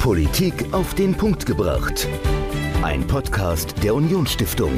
Politik auf den Punkt gebracht. Ein Podcast der Unionsstiftung.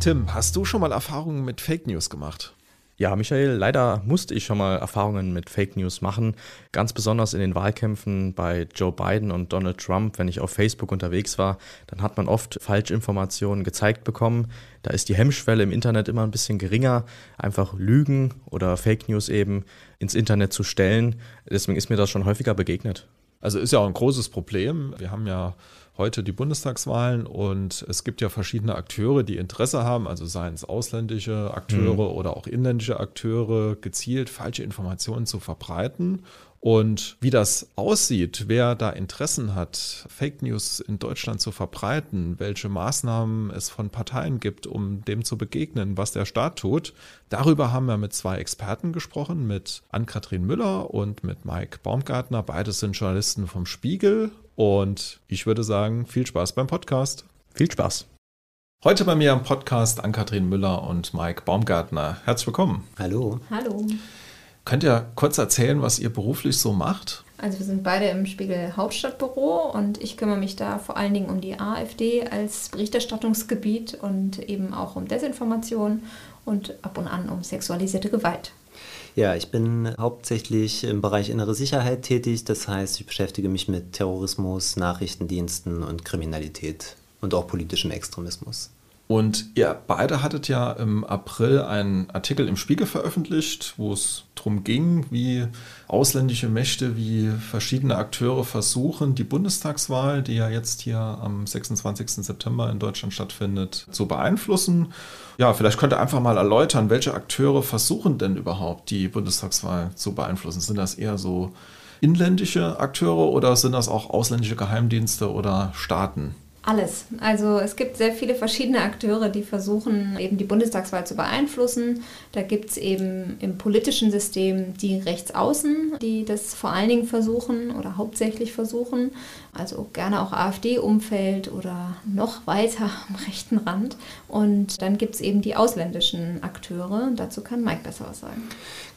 Tim, hast du schon mal Erfahrungen mit Fake News gemacht? Ja, Michael, leider musste ich schon mal Erfahrungen mit Fake News machen. Ganz besonders in den Wahlkämpfen bei Joe Biden und Donald Trump. Wenn ich auf Facebook unterwegs war, dann hat man oft Falschinformationen gezeigt bekommen. Da ist die Hemmschwelle im Internet immer ein bisschen geringer, einfach Lügen oder Fake News eben ins Internet zu stellen. Deswegen ist mir das schon häufiger begegnet. Also ist ja auch ein großes Problem. Wir haben ja heute die Bundestagswahlen und es gibt ja verschiedene Akteure, die Interesse haben, also seien es ausländische Akteure mhm. oder auch inländische Akteure, gezielt falsche Informationen zu verbreiten. Und wie das aussieht, wer da Interessen hat, Fake News in Deutschland zu verbreiten, welche Maßnahmen es von Parteien gibt, um dem zu begegnen, was der Staat tut, darüber haben wir mit zwei Experten gesprochen, mit Ann-Kathrin Müller und mit Mike Baumgartner. Beides sind Journalisten vom Spiegel und ich würde sagen, viel Spaß beim Podcast. Viel Spaß. Heute bei mir am Podcast Ann-Kathrin Müller und Mike Baumgartner. Herzlich willkommen. Hallo. Hallo. Könnt ihr kurz erzählen, was ihr beruflich so macht? Also wir sind beide im Spiegel Hauptstadtbüro und ich kümmere mich da vor allen Dingen um die AfD als Berichterstattungsgebiet und eben auch um Desinformation und ab und an um sexualisierte Gewalt. Ja, ich bin hauptsächlich im Bereich innere Sicherheit tätig. Das heißt, ich beschäftige mich mit Terrorismus, Nachrichtendiensten und Kriminalität und auch politischem Extremismus. Und ihr beide hattet ja im April einen Artikel im Spiegel veröffentlicht, wo es darum ging, wie ausländische Mächte, wie verschiedene Akteure versuchen, die Bundestagswahl, die ja jetzt hier am 26. September in Deutschland stattfindet, zu beeinflussen. Ja, vielleicht könnt ihr einfach mal erläutern, welche Akteure versuchen denn überhaupt, die Bundestagswahl zu beeinflussen? Sind das eher so inländische Akteure oder sind das auch ausländische Geheimdienste oder Staaten? Alles. Also es gibt sehr viele verschiedene Akteure, die versuchen, eben die Bundestagswahl zu beeinflussen. Da gibt es eben im politischen System die Rechtsaußen, die das vor allen Dingen versuchen oder hauptsächlich versuchen. Also gerne auch AfD-Umfeld oder noch weiter am rechten Rand. Und dann gibt es eben die ausländischen Akteure. Dazu kann Mike besser was sagen.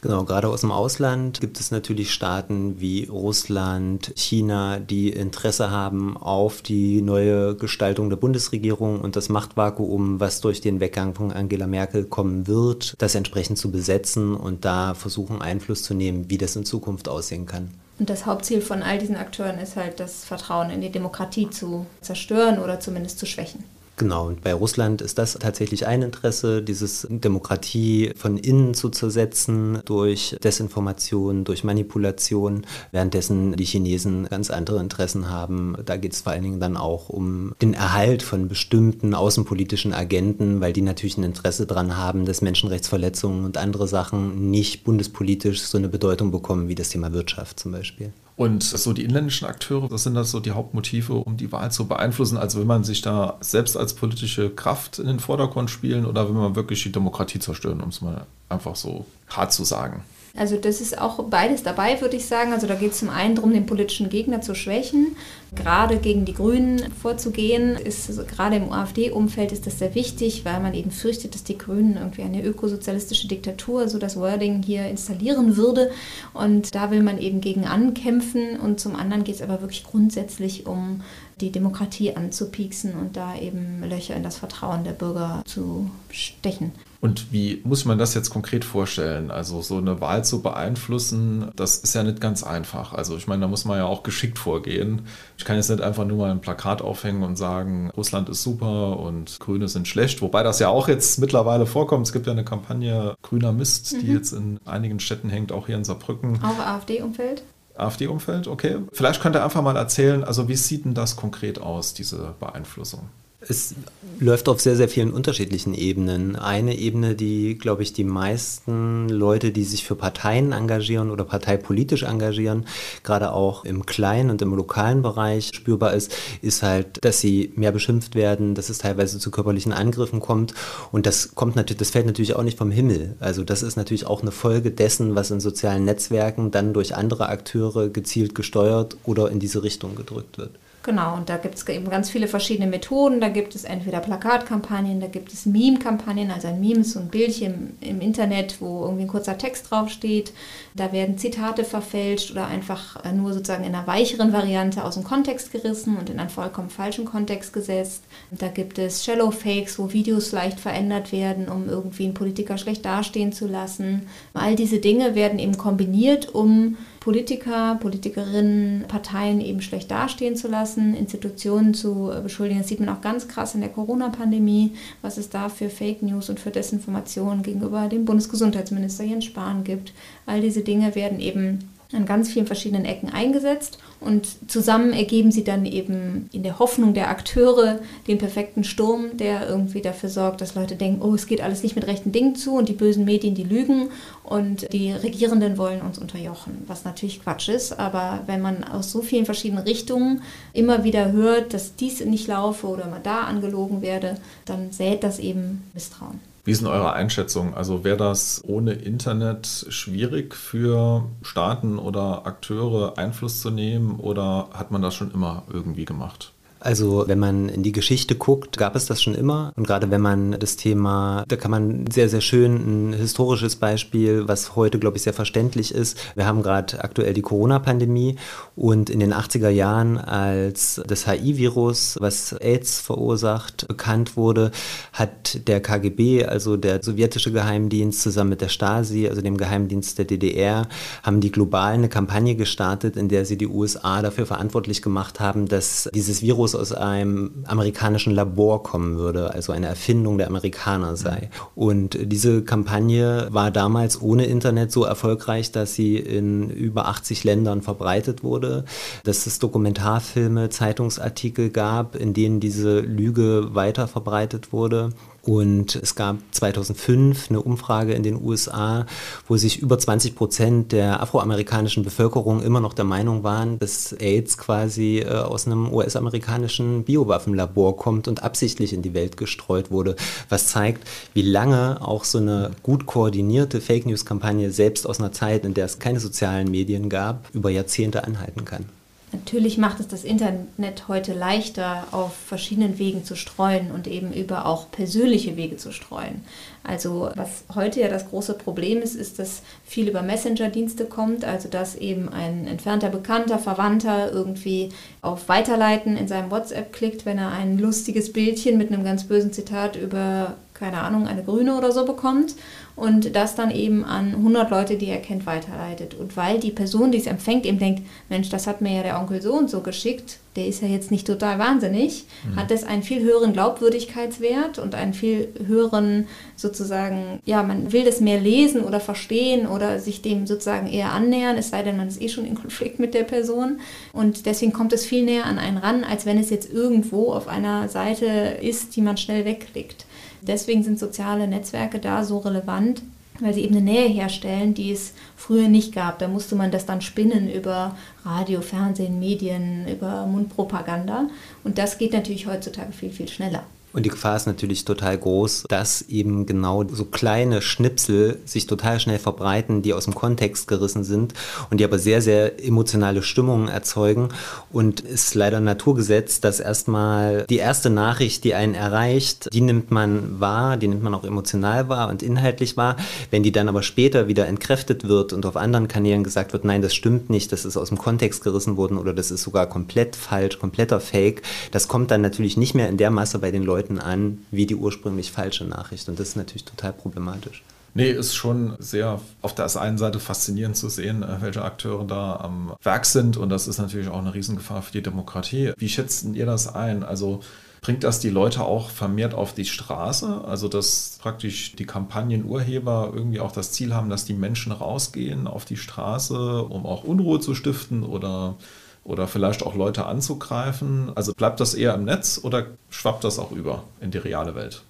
Genau, gerade aus dem Ausland gibt es natürlich Staaten wie Russland, China, die Interesse haben auf die neue Gestaltung der Bundesregierung und das Machtvakuum, was durch den Weggang von Angela Merkel kommen wird, das entsprechend zu besetzen und da versuchen Einfluss zu nehmen, wie das in Zukunft aussehen kann. Und das Hauptziel von all diesen Akteuren ist halt, das Vertrauen in die Demokratie zu zerstören oder zumindest zu schwächen. Genau, und bei Russland ist das tatsächlich ein Interesse, dieses Demokratie von innen zu zersetzen durch Desinformation, durch Manipulation, währenddessen die Chinesen ganz andere Interessen haben. Da geht es vor allen Dingen dann auch um den Erhalt von bestimmten außenpolitischen Agenten, weil die natürlich ein Interesse daran haben, dass Menschenrechtsverletzungen und andere Sachen nicht bundespolitisch so eine Bedeutung bekommen wie das Thema Wirtschaft zum Beispiel. Und so die inländischen Akteure, das sind das so die Hauptmotive, um die Wahl zu beeinflussen. Also will man sich da selbst als politische Kraft in den Vordergrund spielen oder will man wirklich die Demokratie zerstören, um es mal einfach so hart zu sagen? Also das ist auch beides dabei, würde ich sagen. Also da geht es zum einen darum, den politischen Gegner zu schwächen. Gerade gegen die Grünen vorzugehen, ist also gerade im AfD-Umfeld ist das sehr wichtig, weil man eben fürchtet, dass die Grünen irgendwie eine ökosozialistische Diktatur, so das Wording hier installieren würde. Und da will man eben gegen ankämpfen. Und zum anderen geht es aber wirklich grundsätzlich um die Demokratie anzupieksen und da eben Löcher in das Vertrauen der Bürger zu stechen. Und wie muss man das jetzt konkret vorstellen? Also so eine Wahl zu beeinflussen, das ist ja nicht ganz einfach. Also ich meine, da muss man ja auch geschickt vorgehen. Ich kann jetzt nicht einfach nur mal ein Plakat aufhängen und sagen, Russland ist super und Grüne sind schlecht, wobei das ja auch jetzt mittlerweile vorkommt. Es gibt ja eine Kampagne Grüner Mist, mhm. die jetzt in einigen Städten hängt, auch hier in Saarbrücken. Auch AfD-Umfeld? AfD-Umfeld, okay. Vielleicht könnt ihr einfach mal erzählen, also wie sieht denn das konkret aus, diese Beeinflussung? Es läuft auf sehr, sehr vielen unterschiedlichen Ebenen. Eine Ebene, die, glaube ich, die meisten Leute, die sich für Parteien engagieren oder parteipolitisch engagieren, gerade auch im kleinen und im lokalen Bereich spürbar ist, ist halt, dass sie mehr beschimpft werden, dass es teilweise zu körperlichen Angriffen kommt. Und das kommt natürlich, das fällt natürlich auch nicht vom Himmel. Also das ist natürlich auch eine Folge dessen, was in sozialen Netzwerken dann durch andere Akteure gezielt gesteuert oder in diese Richtung gedrückt wird. Genau, und da gibt es eben ganz viele verschiedene Methoden. Da gibt es entweder Plakatkampagnen, da gibt es Meme-Kampagnen. Also ein Meme ist so ein Bildchen im, im, Internet, wo irgendwie ein kurzer Text draufsteht. Da werden Zitate verfälscht oder einfach äh, nur sozusagen in einer weicheren Variante aus dem Kontext gerissen und in einen vollkommen falschen Kontext gesetzt. Da gibt es Shallow Fakes, wo Videos leicht verändert werden, um irgendwie einen Politiker schlecht dastehen zu lassen. All diese Dinge werden eben kombiniert, um Politiker, Politikerinnen, Parteien eben schlecht dastehen zu lassen, Institutionen zu beschuldigen. Das sieht man auch ganz krass in der Corona-Pandemie, was es da für Fake News und für Desinformation gegenüber dem Bundesgesundheitsminister Jens Spahn gibt. All diese Dinge werden eben an ganz vielen verschiedenen Ecken eingesetzt und zusammen ergeben sie dann eben in der Hoffnung der Akteure den perfekten Sturm, der irgendwie dafür sorgt, dass Leute denken, oh, es geht alles nicht mit rechten Dingen zu und die bösen Medien, die lügen und die Regierenden wollen uns unterjochen, was natürlich Quatsch ist, aber wenn man aus so vielen verschiedenen Richtungen immer wieder hört, dass dies nicht laufe oder man da angelogen werde, dann sät das eben Misstrauen. Wie ist denn eure Einschätzung? Also wäre das ohne Internet schwierig für Staaten oder Akteure Einfluss zu nehmen oder hat man das schon immer irgendwie gemacht? Also wenn man in die Geschichte guckt, gab es das schon immer. Und gerade wenn man das Thema, da kann man sehr, sehr schön ein historisches Beispiel, was heute, glaube ich, sehr verständlich ist. Wir haben gerade aktuell die Corona-Pandemie und in den 80er Jahren, als das HIV-Virus, was AIDS verursacht, bekannt wurde, hat der KGB, also der sowjetische Geheimdienst, zusammen mit der Stasi, also dem Geheimdienst der DDR, haben die global eine Kampagne gestartet, in der sie die USA dafür verantwortlich gemacht haben, dass dieses Virus Virus aus einem amerikanischen Labor kommen würde, also eine Erfindung der Amerikaner sei. Und diese Kampagne war damals ohne Internet so erfolgreich, dass sie in über 80 Ländern verbreitet wurde, dass es Dokumentarfilme, Zeitungsartikel gab, in denen diese Lüge weiter verbreitet wurde. Und es gab 2005 eine Umfrage in den USA, wo sich über 20 Prozent der afroamerikanischen Bevölkerung immer noch der Meinung waren, dass AIDS quasi äh, aus einem US-amerikanischen Biowaffenlabor kommt und absichtlich in die Welt gestreut wurde. Was zeigt, wie lange auch so eine gut koordinierte Fake News-Kampagne selbst aus einer Zeit, in der es keine sozialen Medien gab, über Jahrzehnte anhalten kann. Natürlich macht es das Internet heute leichter, auf verschiedenen Wegen zu streuen und eben über auch persönliche Wege zu streuen. Also was heute ja das große Problem ist, ist, dass viel über Messenger-Dienste kommt, also dass eben ein entfernter Bekannter, Verwandter irgendwie auf Weiterleiten in seinem WhatsApp klickt, wenn er ein lustiges Bildchen mit einem ganz bösen Zitat über keine Ahnung, eine Grüne oder so bekommt und das dann eben an 100 Leute, die er kennt, weiterleitet. Und weil die Person, die es empfängt, eben denkt, Mensch, das hat mir ja der Onkel so und so geschickt, der ist ja jetzt nicht total wahnsinnig, mhm. hat das einen viel höheren Glaubwürdigkeitswert und einen viel höheren sozusagen, ja, man will das mehr lesen oder verstehen oder sich dem sozusagen eher annähern, es sei denn, man ist eh schon in Konflikt mit der Person. Und deswegen kommt es viel näher an einen ran, als wenn es jetzt irgendwo auf einer Seite ist, die man schnell wegklickt. Deswegen sind soziale Netzwerke da so relevant, weil sie eben eine Nähe herstellen, die es früher nicht gab. Da musste man das dann spinnen über Radio, Fernsehen, Medien, über Mundpropaganda. Und das geht natürlich heutzutage viel, viel schneller. Und die Gefahr ist natürlich total groß, dass eben genau so kleine Schnipsel sich total schnell verbreiten, die aus dem Kontext gerissen sind und die aber sehr, sehr emotionale Stimmungen erzeugen. Und es ist leider ein Naturgesetz, dass erstmal die erste Nachricht, die einen erreicht, die nimmt man wahr, die nimmt man auch emotional wahr und inhaltlich wahr. Wenn die dann aber später wieder entkräftet wird und auf anderen Kanälen gesagt wird, nein, das stimmt nicht, das ist aus dem Kontext gerissen worden oder das ist sogar komplett falsch, kompletter Fake, das kommt dann natürlich nicht mehr in der Masse bei den Leuten Leuten an wie die ursprünglich falsche Nachricht. Und das ist natürlich total problematisch. Nee, ist schon sehr auf der einen Seite faszinierend zu sehen, äh, welche Akteure da am Werk sind. Und das ist natürlich auch eine Riesengefahr für die Demokratie. Wie schätzt ihr das ein? Also bringt das die Leute auch vermehrt auf die Straße? Also dass praktisch die Kampagnenurheber irgendwie auch das Ziel haben, dass die Menschen rausgehen auf die Straße, um auch Unruhe zu stiften oder oder vielleicht auch Leute anzugreifen? Also bleibt das eher im Netz oder schwappt das auch über in die reale Welt?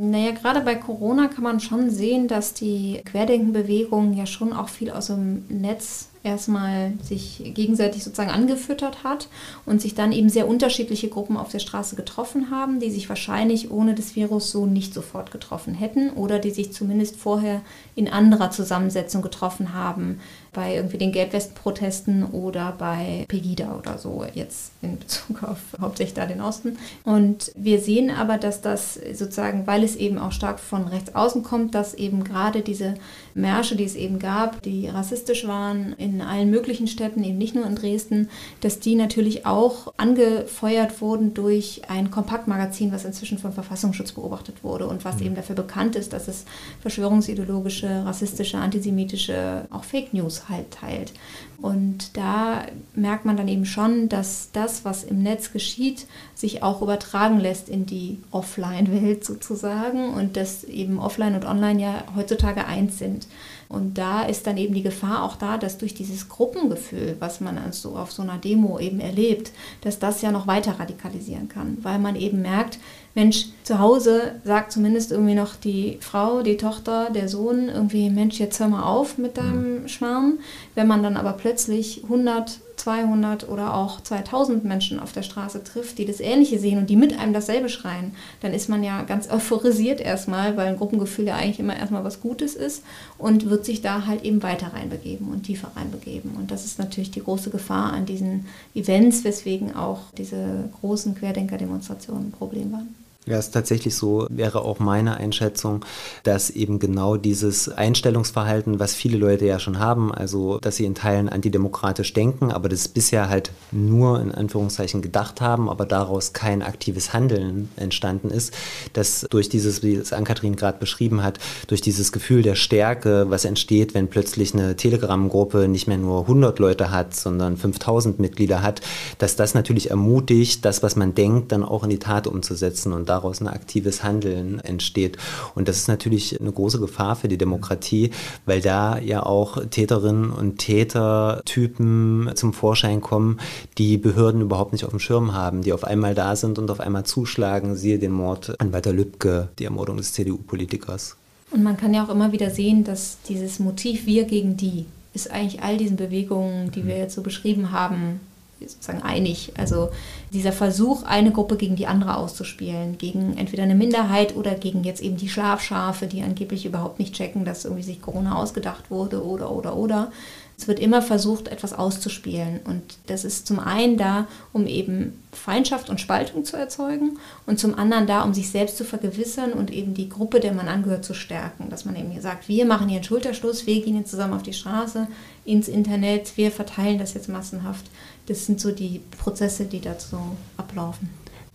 Naja, gerade bei Corona kann man schon sehen, dass die Querdenkenbewegung ja schon auch viel aus dem Netz erstmal sich gegenseitig sozusagen angefüttert hat und sich dann eben sehr unterschiedliche Gruppen auf der Straße getroffen haben, die sich wahrscheinlich ohne das Virus so nicht sofort getroffen hätten oder die sich zumindest vorher in anderer Zusammensetzung getroffen haben, bei irgendwie den Gelbwesten-Protesten oder bei Pegida oder so, jetzt in Bezug auf hauptsächlich da den Osten. Und wir sehen aber, dass das sozusagen, weil es eben auch stark von rechts außen kommt, dass eben gerade diese Märsche, die es eben gab, die rassistisch waren in allen möglichen Städten, eben nicht nur in Dresden, dass die natürlich auch angefeuert wurden durch ein Kompaktmagazin, was inzwischen vom Verfassungsschutz beobachtet wurde und was mhm. eben dafür bekannt ist, dass es verschwörungsideologische, rassistische, antisemitische, auch Fake News halt teilt. Und da merkt man dann eben schon, dass das, was im Netz geschieht, sich auch übertragen lässt in die Offline-Welt sozusagen und dass eben Offline und Online ja heutzutage eins sind. Und da ist dann eben die Gefahr auch da, dass durch dieses Gruppengefühl, was man also auf so einer Demo eben erlebt, dass das ja noch weiter radikalisieren kann, weil man eben merkt, Mensch, zu Hause sagt zumindest irgendwie noch die Frau, die Tochter, der Sohn irgendwie, Mensch, jetzt hör mal auf mit deinem mhm. Schmarrn. Wenn man dann aber plötzlich 100, 200 oder auch 2000 Menschen auf der Straße trifft, die das Ähnliche sehen und die mit einem dasselbe schreien, dann ist man ja ganz euphorisiert erstmal, weil ein Gruppengefühl ja eigentlich immer erstmal was Gutes ist und wird sich da halt eben weiter reinbegeben und tiefer reinbegeben. Und das ist natürlich die große Gefahr an diesen Events, weswegen auch diese großen Querdenker-Demonstrationen ein Problem waren. Ja, es ist tatsächlich so, wäre auch meine Einschätzung, dass eben genau dieses Einstellungsverhalten, was viele Leute ja schon haben, also dass sie in Teilen antidemokratisch denken, aber das bisher halt nur in Anführungszeichen gedacht haben, aber daraus kein aktives Handeln entstanden ist, dass durch dieses, wie es Ann-Kathrin gerade beschrieben hat, durch dieses Gefühl der Stärke, was entsteht, wenn plötzlich eine Telegram-Gruppe nicht mehr nur 100 Leute hat, sondern 5000 Mitglieder hat, dass das natürlich ermutigt, das, was man denkt, dann auch in die Tat umzusetzen. Und da daraus ein aktives Handeln entsteht. Und das ist natürlich eine große Gefahr für die Demokratie, weil da ja auch Täterinnen und Tätertypen zum Vorschein kommen, die Behörden überhaupt nicht auf dem Schirm haben, die auf einmal da sind und auf einmal zuschlagen, siehe den Mord an Walter Lübcke, die Ermordung des CDU-Politikers. Und man kann ja auch immer wieder sehen, dass dieses Motiv wir gegen die ist eigentlich all diesen Bewegungen, die wir jetzt so beschrieben haben, sozusagen einig. Also dieser Versuch, eine Gruppe gegen die andere auszuspielen, gegen entweder eine Minderheit oder gegen jetzt eben die Schlafschafe, die angeblich überhaupt nicht checken, dass irgendwie sich Corona ausgedacht wurde oder oder oder. Es wird immer versucht, etwas auszuspielen. Und das ist zum einen da, um eben Feindschaft und Spaltung zu erzeugen und zum anderen da, um sich selbst zu vergewissern und eben die Gruppe, der man angehört, zu stärken. Dass man eben sagt, wir machen hier einen Schulterschluss, wir gehen jetzt zusammen auf die Straße, ins Internet, wir verteilen das jetzt massenhaft. Das sind so die Prozesse, die dazu ablaufen.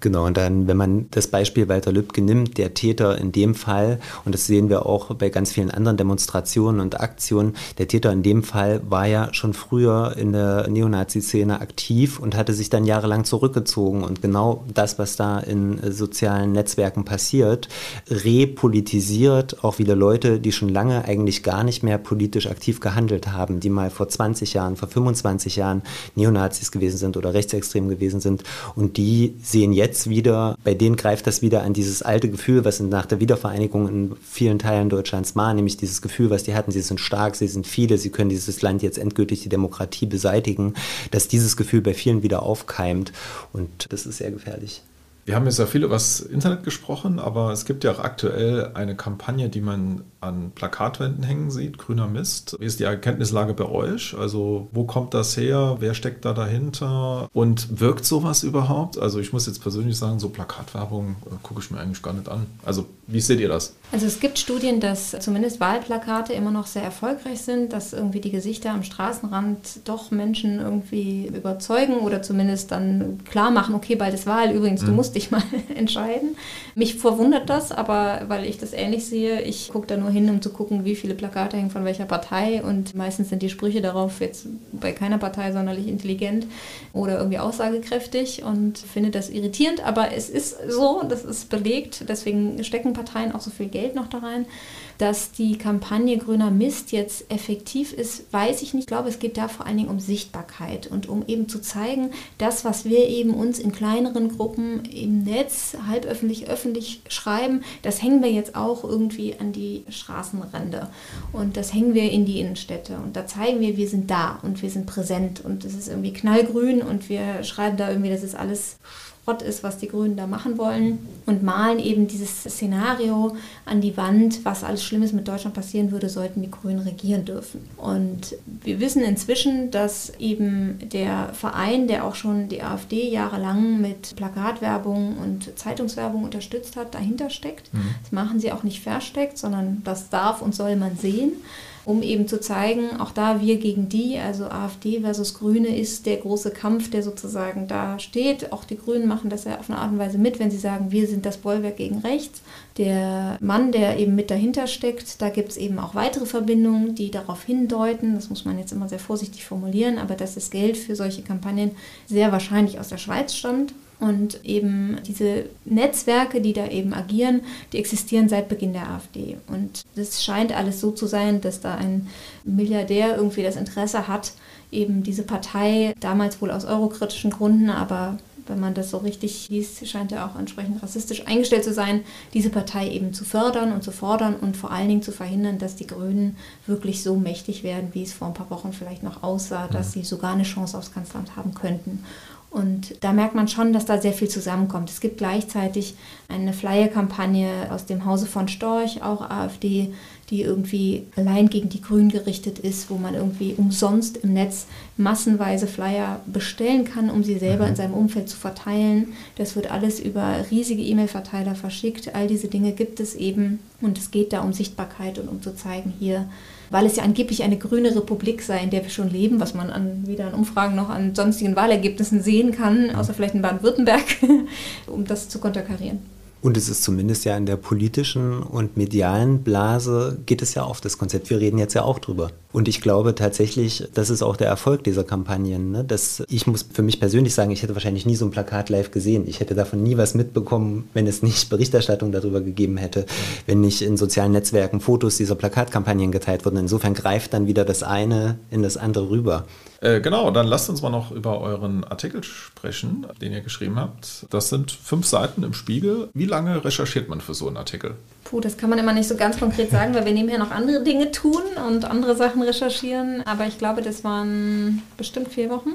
Genau, und dann, wenn man das Beispiel Walter Lübcke nimmt, der Täter in dem Fall, und das sehen wir auch bei ganz vielen anderen Demonstrationen und Aktionen, der Täter in dem Fall war ja schon früher in der Neonazi-Szene aktiv und hatte sich dann jahrelang zurückgezogen. Und genau das, was da in sozialen Netzwerken passiert, repolitisiert auch wieder Leute, die schon lange eigentlich gar nicht mehr politisch aktiv gehandelt haben, die mal vor 20 Jahren, vor 25 Jahren Neonazis gewesen sind oder rechtsextrem gewesen sind. Und die sehen jetzt, jetzt wieder, bei denen greift das wieder an dieses alte Gefühl, was nach der Wiedervereinigung in vielen Teilen Deutschlands war, nämlich dieses Gefühl, was die hatten, sie sind stark, sie sind viele, sie können dieses Land jetzt endgültig die Demokratie beseitigen, dass dieses Gefühl bei vielen wieder aufkeimt und das ist sehr gefährlich. Wir haben jetzt ja viel über das Internet gesprochen, aber es gibt ja auch aktuell eine Kampagne, die man an Plakatwänden hängen sieht, grüner Mist. Wie ist die Erkenntnislage bei euch? Also wo kommt das her? Wer steckt da dahinter? Und wirkt sowas überhaupt? Also ich muss jetzt persönlich sagen, so Plakatwerbung äh, gucke ich mir eigentlich gar nicht an. Also wie seht ihr das? Also es gibt Studien, dass zumindest Wahlplakate immer noch sehr erfolgreich sind, dass irgendwie die Gesichter am Straßenrand doch Menschen irgendwie überzeugen oder zumindest dann klar machen, okay, bald ist Wahl, übrigens, mhm. du musst dich mal entscheiden. Mich verwundert das, aber weil ich das ähnlich sehe, ich gucke da nur hin, um zu gucken, wie viele Plakate hängen von welcher Partei. Und meistens sind die Sprüche darauf jetzt bei keiner Partei sonderlich intelligent oder irgendwie aussagekräftig und finde das irritierend. Aber es ist so, das ist belegt. Deswegen stecken Parteien auch so viel Geld noch da rein. Dass die Kampagne Grüner Mist jetzt effektiv ist, weiß ich nicht. Ich glaube, es geht da vor allen Dingen um Sichtbarkeit und um eben zu zeigen, das, was wir eben uns in kleineren Gruppen im Netz, halb öffentlich, öffentlich schreiben, das hängen wir jetzt auch irgendwie an die Straßenränder und das hängen wir in die Innenstädte und da zeigen wir, wir sind da und wir sind präsent und es ist irgendwie knallgrün und wir schreiben da irgendwie, das ist alles Schrott ist, was die Grünen da machen wollen und malen eben dieses Szenario an die Wand, was alles Schlimmes mit Deutschland passieren würde, sollten die Grünen regieren dürfen. Und wir wissen inzwischen, dass eben der Verein, der auch schon die AfD jahrelang mit Plakatwerbung und Zeitungswerbung unterstützt hat, dahinter steckt. Mhm. Das machen sie auch nicht versteckt, sondern das darf und soll man sehen um eben zu zeigen, auch da wir gegen die, also AfD versus Grüne ist der große Kampf, der sozusagen da steht. Auch die Grünen machen das ja auf eine Art und Weise mit, wenn sie sagen, wir sind das Bollwerk gegen rechts. Der Mann, der eben mit dahinter steckt, da gibt es eben auch weitere Verbindungen, die darauf hindeuten, das muss man jetzt immer sehr vorsichtig formulieren, aber dass das Geld für solche Kampagnen sehr wahrscheinlich aus der Schweiz stammt. Und eben diese Netzwerke, die da eben agieren, die existieren seit Beginn der AfD. Und das scheint alles so zu sein, dass da ein Milliardär irgendwie das Interesse hat, eben diese Partei, damals wohl aus eurokritischen Gründen, aber wenn man das so richtig liest, scheint er auch entsprechend rassistisch eingestellt zu sein, diese Partei eben zu fördern und zu fordern und vor allen Dingen zu verhindern, dass die Grünen wirklich so mächtig werden, wie es vor ein paar Wochen vielleicht noch aussah, dass sie sogar eine Chance aufs Kanzleramt haben könnten. Und da merkt man schon, dass da sehr viel zusammenkommt. Es gibt gleichzeitig eine Flyer-Kampagne aus dem Hause von Storch, auch AfD, die irgendwie allein gegen die Grünen gerichtet ist, wo man irgendwie umsonst im Netz massenweise Flyer bestellen kann, um sie selber in mhm. seinem Umfeld zu verteilen. Das wird alles über riesige E-Mail-Verteiler verschickt. All diese Dinge gibt es eben. Und es geht da um Sichtbarkeit und um zu zeigen, hier weil es ja angeblich eine grüne Republik sei, in der wir schon leben, was man an, weder an Umfragen noch an sonstigen Wahlergebnissen sehen kann, außer vielleicht in Baden-Württemberg, um das zu konterkarieren. Und es ist zumindest ja in der politischen und medialen Blase geht es ja auf das Konzept. Wir reden jetzt ja auch drüber. Und ich glaube tatsächlich, das ist auch der Erfolg dieser Kampagnen. Ne? Dass ich muss für mich persönlich sagen, ich hätte wahrscheinlich nie so ein Plakat live gesehen. Ich hätte davon nie was mitbekommen, wenn es nicht Berichterstattung darüber gegeben hätte, wenn nicht in sozialen Netzwerken Fotos dieser Plakatkampagnen geteilt wurden. Insofern greift dann wieder das eine in das andere rüber. Äh, genau, dann lasst uns mal noch über euren Artikel sprechen, den ihr geschrieben habt. Das sind fünf Seiten im Spiegel. Wie lange recherchiert man für so einen Artikel? Puh, das kann man immer nicht so ganz konkret sagen, weil wir nebenher noch andere Dinge tun und andere Sachen recherchieren. Aber ich glaube, das waren bestimmt vier Wochen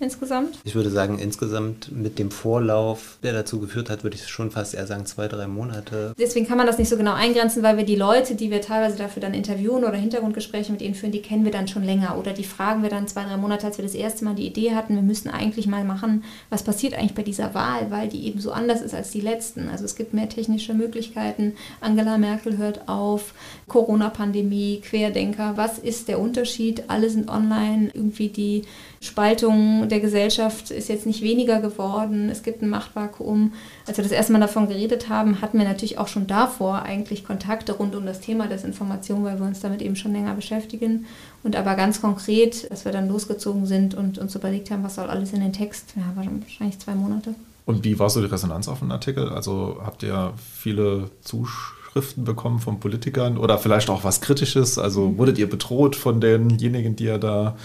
insgesamt. Ich würde sagen, insgesamt mit dem Vorlauf, der dazu geführt hat, würde ich schon fast eher sagen, zwei, drei Monate. Deswegen kann man das nicht so genau eingrenzen, weil wir die Leute, die wir teilweise dafür dann interviewen oder Hintergrundgespräche mit ihnen führen, die kennen wir dann schon länger. Oder die fragen wir dann zwei, drei Monate, als wir das erste Mal die Idee hatten, wir müssten eigentlich mal machen, was passiert eigentlich bei dieser Wahl, weil die eben so anders ist als die letzten. Also es gibt mehr technische Möglichkeiten. Angela Merkel hört auf, Corona-Pandemie, Querdenker, was ist der Unterschied? Alle sind online, irgendwie die Spaltung der Gesellschaft ist jetzt nicht weniger geworden. Es gibt ein Machtvakuum. Als wir das erste Mal davon geredet haben, hatten wir natürlich auch schon davor eigentlich Kontakte rund um das Thema Desinformation, weil wir uns damit eben schon länger beschäftigen. Und aber ganz konkret, dass wir dann losgezogen sind und uns überlegt haben, was soll alles in den Text, ja, wahrscheinlich zwei Monate. Und wie war so die Resonanz auf den Artikel? Also habt ihr viele Zuschauer? Schriften bekommen von Politikern oder vielleicht auch was Kritisches? Also mhm. wurdet ihr bedroht von denjenigen, die er da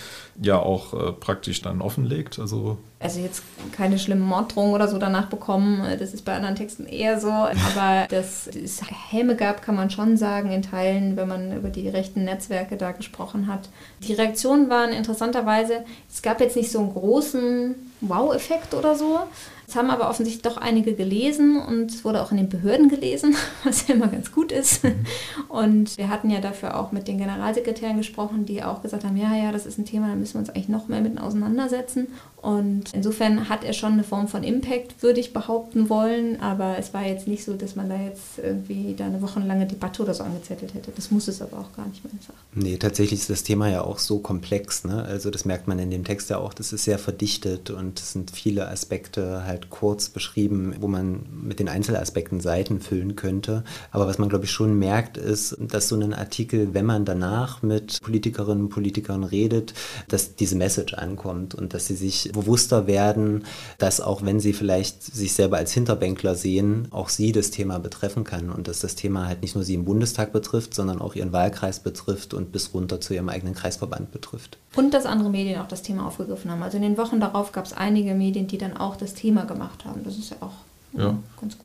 ja auch äh, praktisch dann offenlegt? Also, also jetzt keine schlimmen Morddrohungen oder so danach bekommen. Das ist bei anderen Texten eher so. Aber dass es Häme gab, kann man schon sagen, in Teilen, wenn man über die rechten Netzwerke da gesprochen hat. Die Reaktionen waren interessanterweise, es gab jetzt nicht so einen großen Wow-Effekt oder so. Es haben aber offensichtlich doch einige gelesen und es wurde auch in den Behörden gelesen, was ja immer ganz gut ist. Mhm. Und wir hatten ja dafür auch mit den Generalsekretären gesprochen, die auch gesagt haben, ja, ja, das ist ein Thema, da müssen wir uns eigentlich noch mehr mit auseinandersetzen. Und insofern hat er schon eine Form von Impact, würde ich behaupten wollen. Aber es war jetzt nicht so, dass man da jetzt irgendwie da eine wochenlange Debatte oder so angezettelt hätte. Das muss es aber auch gar nicht mehr sagen. Nee, tatsächlich ist das Thema ja auch so komplex. Ne? Also das merkt man in dem Text ja auch, das ist sehr verdichtet und es sind viele Aspekte halt kurz beschrieben, wo man mit den Einzelaspekten Seiten füllen könnte. Aber was man, glaube ich, schon merkt, ist, dass so ein Artikel, wenn man danach mit Politikerinnen und Politikern redet, dass diese Message ankommt und dass sie sich bewusster werden, dass auch wenn sie vielleicht sich selber als Hinterbänkler sehen, auch sie das Thema betreffen kann und dass das Thema halt nicht nur sie im Bundestag betrifft, sondern auch ihren Wahlkreis betrifft und bis runter zu ihrem eigenen Kreisverband betrifft. Und dass andere Medien auch das Thema aufgegriffen haben. Also in den Wochen darauf gab es einige Medien, die dann auch das Thema gemacht haben. Das ist ja auch Ja,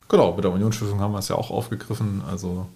genau, mit der Unionsstiftung haben wir es ja auch aufgegriffen. Also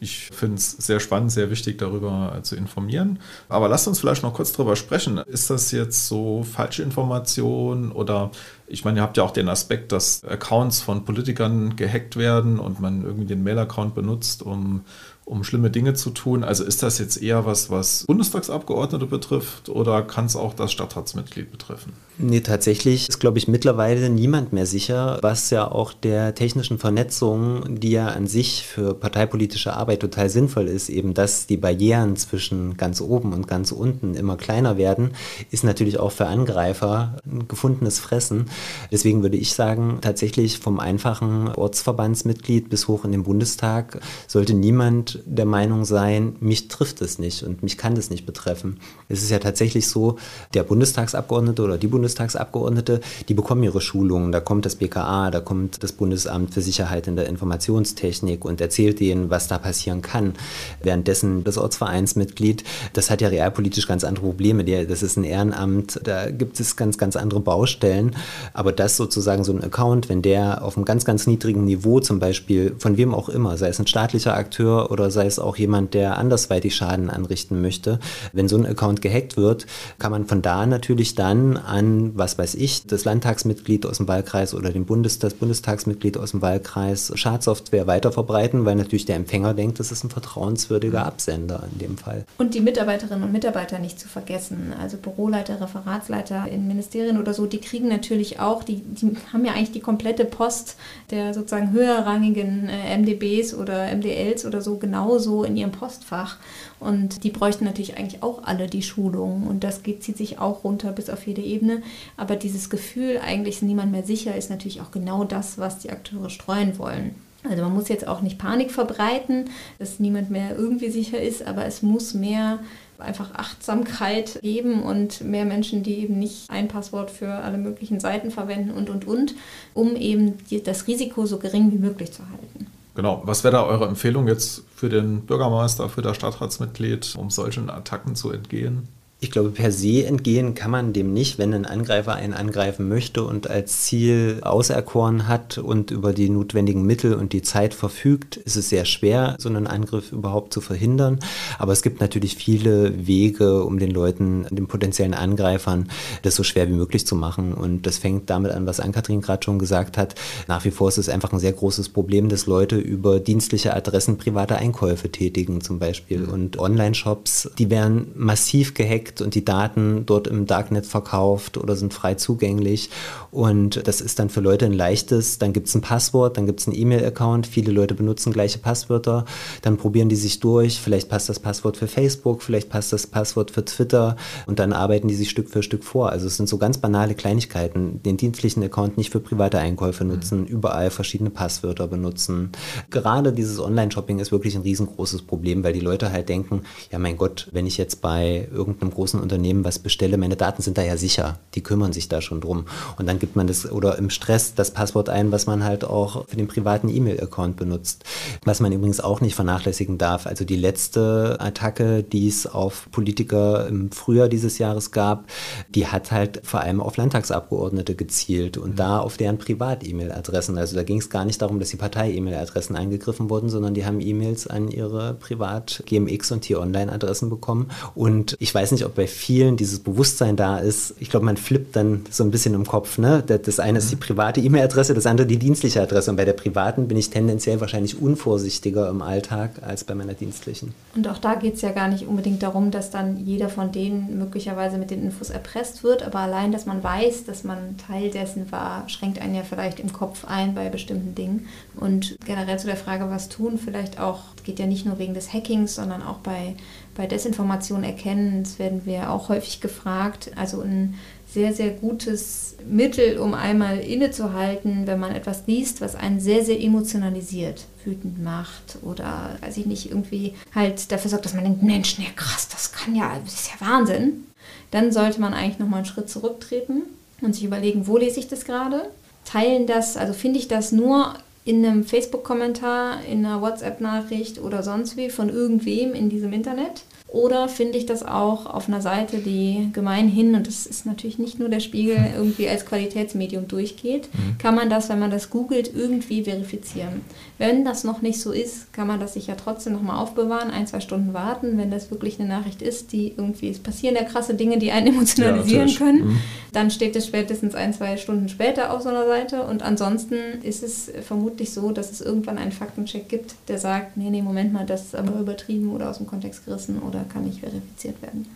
ich finde es sehr spannend, sehr wichtig, darüber zu informieren. Aber lasst uns vielleicht noch kurz darüber sprechen. Ist das jetzt so falsche Information oder ich meine, ihr habt ja auch den Aspekt, dass Accounts von Politikern gehackt werden und man irgendwie den Mail-Account benutzt, um um schlimme Dinge zu tun. Also ist das jetzt eher was, was Bundestagsabgeordnete betrifft oder kann es auch das Stadtratsmitglied betreffen? Nee, tatsächlich ist, glaube ich, mittlerweile niemand mehr sicher, was ja auch der technischen Vernetzung, die ja an sich für parteipolitische Arbeit total sinnvoll ist, eben dass die Barrieren zwischen ganz oben und ganz unten immer kleiner werden, ist natürlich auch für Angreifer ein gefundenes Fressen. Deswegen würde ich sagen, tatsächlich vom einfachen Ortsverbandsmitglied bis hoch in den Bundestag sollte niemand der Meinung sein, mich trifft es nicht und mich kann das nicht betreffen. Es ist ja tatsächlich so, der Bundestagsabgeordnete oder die Bundestagsabgeordnete, die bekommen ihre Schulungen. Da kommt das BKA, da kommt das Bundesamt für Sicherheit in der Informationstechnik und erzählt denen, was da passieren kann. Währenddessen das Ortsvereinsmitglied, das hat ja realpolitisch ganz andere Probleme. Das ist ein Ehrenamt, da gibt es ganz, ganz andere Baustellen. Aber das sozusagen so ein Account, wenn der auf einem ganz, ganz niedrigen Niveau zum Beispiel, von wem auch immer, sei es ein staatlicher Akteur oder sei es auch jemand, der andersweitig Schaden anrichten möchte. Wenn so ein Account gehackt wird, kann man von da natürlich dann an, was weiß ich, das Landtagsmitglied aus dem Wahlkreis oder den Bundes, das Bundestagsmitglied aus dem Wahlkreis Schadsoftware weiterverbreiten, weil natürlich der Empfänger denkt, das ist ein vertrauenswürdiger Absender in dem Fall. Und die Mitarbeiterinnen und Mitarbeiter nicht zu vergessen, also Büroleiter, Referatsleiter in Ministerien oder so, die kriegen natürlich auch, die, die haben ja eigentlich die komplette Post der sozusagen höherrangigen äh, MDBs oder MDLs oder so genauso in ihrem Postfach. Und die bräuchten natürlich eigentlich auch alle die Schulungen. Und das geht, zieht sich auch runter bis auf jede Ebene. Aber dieses Gefühl, eigentlich ist niemand mehr sicher, ist natürlich auch genau das, was die Akteure streuen wollen. Also man muss jetzt auch nicht Panik verbreiten, dass niemand mehr irgendwie sicher ist, aber es muss mehr einfach Achtsamkeit geben und mehr Menschen, die eben nicht ein Passwort für alle möglichen Seiten verwenden und, und, und, um eben das Risiko so gering wie möglich zu halten. Genau. Was wäre da eure Empfehlung jetzt für den Bürgermeister, für das Stadtratsmitglied, um solchen Attacken zu entgehen? Ich glaube, per se entgehen kann man dem nicht, wenn ein Angreifer einen angreifen möchte und als Ziel auserkoren hat und über die notwendigen Mittel und die Zeit verfügt, ist es sehr schwer, so einen Angriff überhaupt zu verhindern. Aber es gibt natürlich viele Wege, um den Leuten, den potenziellen Angreifern, das so schwer wie möglich zu machen. Und das fängt damit an, was Ann-Kathrin gerade schon gesagt hat. Nach wie vor ist es einfach ein sehr großes Problem, dass Leute über dienstliche Adressen private Einkäufe tätigen zum Beispiel. Und Online-Shops, die werden massiv gehackt versteckt und die Daten dort im Darknet verkauft oder sind frei zugänglich. Und das ist dann für Leute ein leichtes, dann gibt es ein Passwort, dann gibt es einen E-Mail-Account, viele Leute benutzen gleiche Passwörter, dann probieren die sich durch, vielleicht passt das Passwort für Facebook, vielleicht passt das Passwort für Twitter und dann arbeiten die sich Stück für Stück vor. Also es sind so ganz banale Kleinigkeiten, den dienstlichen Account nicht für private Einkäufe nutzen, mhm. überall verschiedene Passwörter benutzen. Gerade dieses Online-Shopping ist wirklich ein riesengroßes Problem, weil die Leute halt denken, ja mein Gott, wenn ich jetzt bei irgendeinem großen Unternehmen was bestelle, meine Daten sind da ja sicher, die kümmern sich da schon drum. Und dann gibt man das oder im Stress das Passwort ein, was man halt auch für den privaten E-Mail-Account benutzt. Was man übrigens auch nicht vernachlässigen darf. Also die letzte Attacke, die es auf Politiker im Frühjahr dieses Jahres gab, die hat halt vor allem auf Landtagsabgeordnete gezielt und da auf deren Privat-E-Mail-Adressen. Also da ging es gar nicht darum, dass die Partei-E-Mail-Adressen angegriffen wurden, sondern die haben E-Mails an ihre Privat-GMX und T-Online-Adressen bekommen. Und ich weiß nicht, ob bei vielen dieses Bewusstsein da ist. Ich glaube, man flippt dann so ein bisschen im Kopf. Ne? Das eine ist die mhm. private E-Mail-Adresse, das andere die dienstliche Adresse. Und bei der privaten bin ich tendenziell wahrscheinlich unvorsichtiger im Alltag als bei meiner dienstlichen. Und auch da geht es ja gar nicht unbedingt darum, dass dann jeder von denen möglicherweise mit den Infos erpresst wird. Aber allein, dass man weiß, dass man Teil dessen war, schränkt einen ja vielleicht im Kopf ein bei bestimmten Dingen. Und generell zu der Frage, was tun, vielleicht auch, geht ja nicht nur wegen des Hackings, sondern auch bei bei Desinformation erkennen, das werden wir auch häufig gefragt. Also ein sehr, sehr gutes Mittel, um einmal innezuhalten, wenn man etwas liest, was einen sehr, sehr emotionalisiert, wütend macht oder, weiß ich nicht, irgendwie halt dafür sorgt, dass man denkt, Mensch, ne, krass, das kann ja, das ist ja Wahnsinn. Dann sollte man eigentlich nochmal einen Schritt zurücktreten und sich überlegen, wo lese ich das gerade? Teilen das, also finde ich das nur in einem Facebook-Kommentar, in einer WhatsApp-Nachricht oder sonst wie von irgendwem in diesem Internet? Oder finde ich das auch auf einer Seite, die gemeinhin, und das ist natürlich nicht nur der Spiegel, irgendwie als Qualitätsmedium durchgeht, mhm. kann man das, wenn man das googelt, irgendwie verifizieren. Wenn das noch nicht so ist, kann man das sich ja trotzdem nochmal aufbewahren, ein, zwei Stunden warten, wenn das wirklich eine Nachricht ist, die irgendwie, es passieren ja krasse Dinge, die einen emotionalisieren ja, können, mhm. Dann steht es spätestens ein, zwei Stunden später auf so einer Seite und ansonsten ist es vermutlich so, dass es irgendwann einen Faktencheck gibt, der sagt, nee, nee, Moment mal, das ist aber übertrieben oder aus dem Kontext gerissen oder kann nicht verifiziert werden.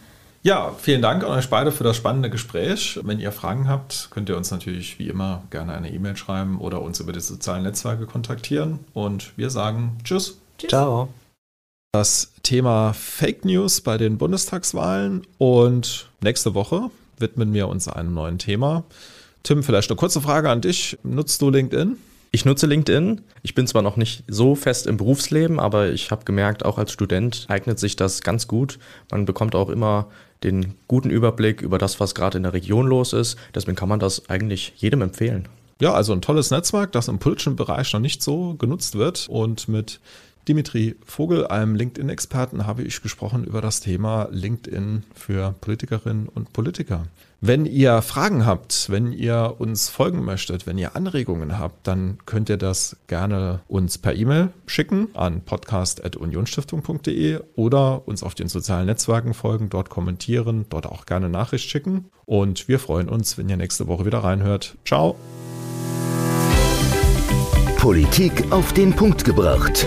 Ja, vielen Dank an euch beide für das spannende Gespräch. Wenn ihr Fragen habt, könnt ihr uns natürlich wie immer gerne eine E-Mail schreiben oder uns über die sozialen Netzwerke kontaktieren. Und wir sagen Tschüss. Tschüss. Ciao. Das Thema Fake News bei den Bundestagswahlen und nächste Woche widmen wir uns einem neuen Thema. Tim, vielleicht eine kurze Frage an dich. Nutzt du LinkedIn? Ich nutze LinkedIn. Ich bin zwar noch nicht so fest im Berufsleben, aber ich habe gemerkt, auch als Student eignet sich das ganz gut. Man bekommt auch immer den guten Überblick über das, was gerade in der Region los ist. Deswegen kann man das eigentlich jedem empfehlen. Ja, also ein tolles Netzwerk, das im politischen Bereich noch nicht so genutzt wird. Und mit Dimitri Vogel, einem LinkedIn-Experten, habe ich gesprochen über das Thema LinkedIn für Politikerinnen und Politiker. Wenn ihr Fragen habt, wenn ihr uns folgen möchtet, wenn ihr Anregungen habt, dann könnt ihr das gerne uns per E-Mail schicken an podcast.unionstiftung.de oder uns auf den sozialen Netzwerken folgen, dort kommentieren, dort auch gerne Nachricht schicken. Und wir freuen uns, wenn ihr nächste Woche wieder reinhört. Ciao. Politik auf den Punkt gebracht.